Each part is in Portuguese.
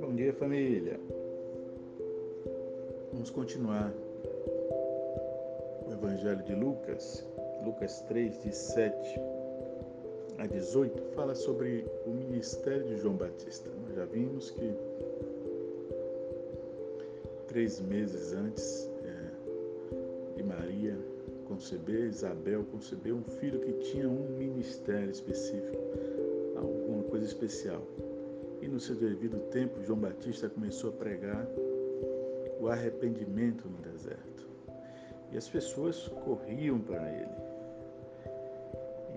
Bom dia, família. Vamos continuar o Evangelho de Lucas, Lucas 3, de 7 a 18, fala sobre o ministério de João Batista. Nós já vimos que três meses antes é, de Maria conceber, Isabel concebeu um filho que tinha um ministério específico, alguma coisa especial. E no seu devido tempo, João Batista começou a pregar o arrependimento no deserto. E as pessoas corriam para ele.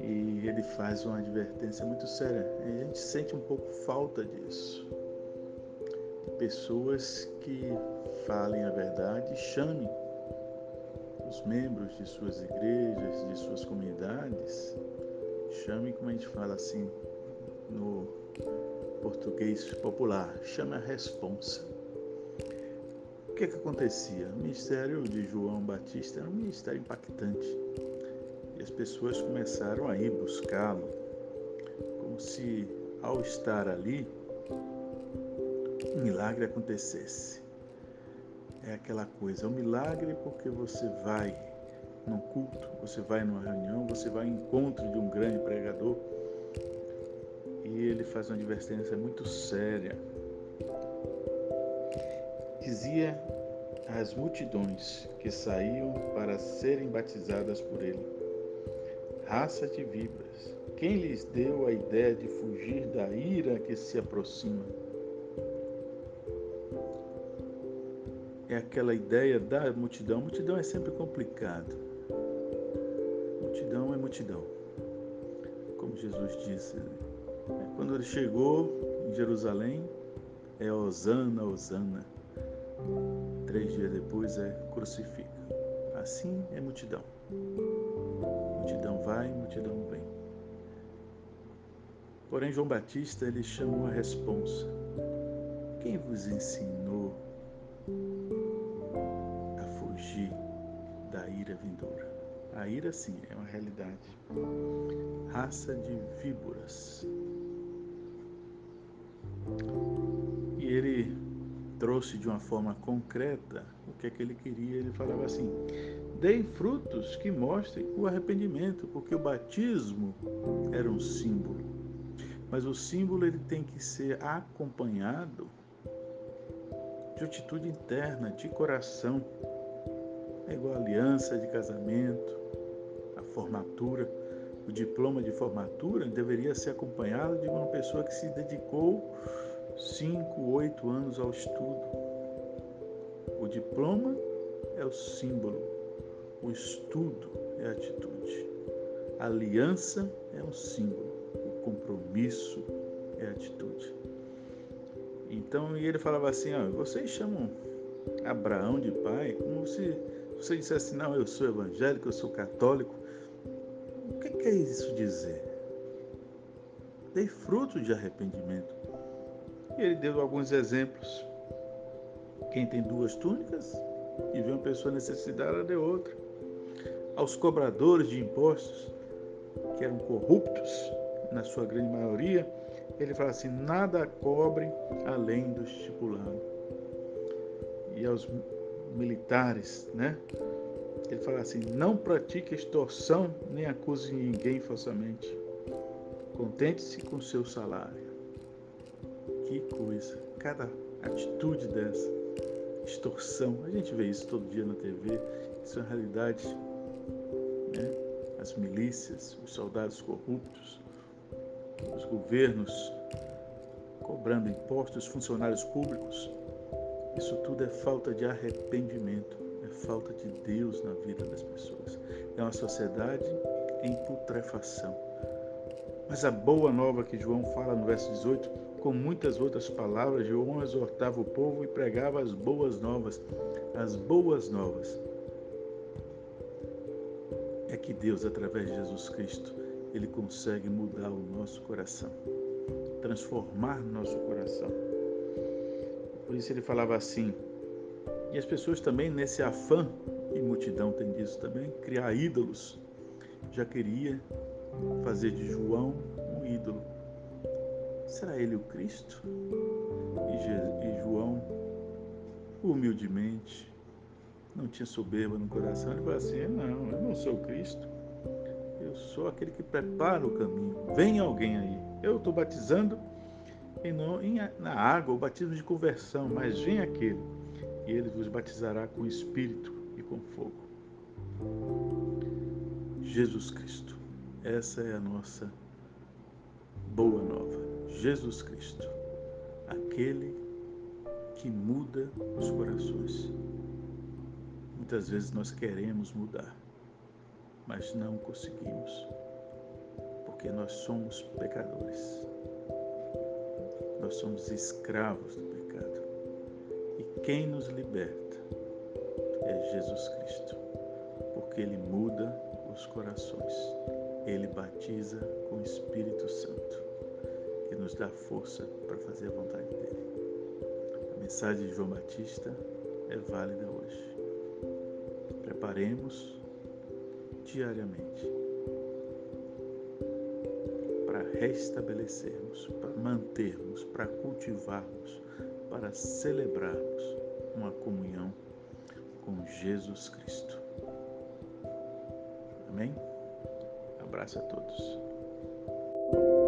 E ele faz uma advertência muito séria. E a gente sente um pouco falta disso. Pessoas que falem a verdade chamem os membros de suas igrejas, de suas comunidades, chame, como a gente fala assim no português popular, chame a responsa. O que, é que acontecia? O ministério de João Batista era um ministério impactante e as pessoas começaram a ir buscá-lo, como se ao estar ali, um milagre acontecesse é aquela coisa, é um milagre porque você vai num culto, você vai numa reunião, você vai ao encontro de um grande pregador e ele faz uma advertência muito séria. Dizia às multidões que saíam para serem batizadas por ele: Raça de víboras, quem lhes deu a ideia de fugir da ira que se aproxima? É aquela ideia da multidão. Multidão é sempre complicado. Multidão é multidão. Como Jesus disse. Né? Quando ele chegou em Jerusalém, é Osana, Osana. Três dias depois é crucifica. Assim é multidão. Multidão vai, multidão vem. Porém, João Batista ele chamou a responsa. Quem vos ensinou A ira, sim, é uma realidade. Raça de víboras. E ele trouxe de uma forma concreta o que é que ele queria. Ele falava assim: deem frutos que mostrem o arrependimento, porque o batismo era um símbolo. Mas o símbolo ele tem que ser acompanhado de atitude interna, de coração é igual a aliança de casamento, a formatura. O diploma de formatura deveria ser acompanhado de uma pessoa que se dedicou cinco, oito anos ao estudo. O diploma é o símbolo, o estudo é a atitude, a aliança é um símbolo, o compromisso é a atitude. Então, e ele falava assim: ó, vocês chamam Abraão de pai como se você dissesse assim, não, eu sou evangélico, eu sou católico, o que é isso dizer? Dei fruto de arrependimento. E ele deu alguns exemplos. Quem tem duas túnicas e vê uma pessoa necessitada de outra. Aos cobradores de impostos, que eram corruptos, na sua grande maioria, ele fala assim: nada cobrem além do estipulado. E aos militares, né? Ele fala assim: não pratique extorsão nem acuse ninguém falsamente. Contente-se com seu salário. Que coisa! Cada atitude dessa, extorsão, a gente vê isso todo dia na TV, isso é uma realidade. Né? As milícias, os soldados corruptos, os governos cobrando impostos, funcionários públicos isso tudo é falta de arrependimento, é falta de Deus na vida das pessoas. É uma sociedade em putrefação. Mas a boa nova que João fala no verso 18, com muitas outras palavras, João exortava o povo e pregava as boas novas. As boas novas é que Deus, através de Jesus Cristo, ele consegue mudar o nosso coração, transformar nosso coração. Por isso ele falava assim. E as pessoas também, nesse afã, e multidão tem disso também, criar ídolos. já queria fazer de João um ídolo. Será ele o Cristo? E, João, humildemente, não tinha soberba no coração, ele falou assim: Não, eu não sou o Cristo, eu sou aquele que prepara o caminho. Vem alguém aí, eu estou batizando e não em, na água, o batismo de conversão, mas vem aquele, e ele vos batizará com espírito e com fogo. Jesus Cristo. Essa é a nossa boa nova. Jesus Cristo, aquele que muda os corações. Muitas vezes nós queremos mudar, mas não conseguimos, porque nós somos pecadores. Nós somos escravos do pecado. E quem nos liberta é Jesus Cristo, porque Ele muda os corações. Ele batiza com o Espírito Santo, que nos dá força para fazer a vontade dele. A mensagem de João Batista é válida hoje. Preparemos diariamente restabelecermos, para mantermos, para cultivarmos, para celebrarmos uma comunhão com Jesus Cristo. Amém? abraço a todos.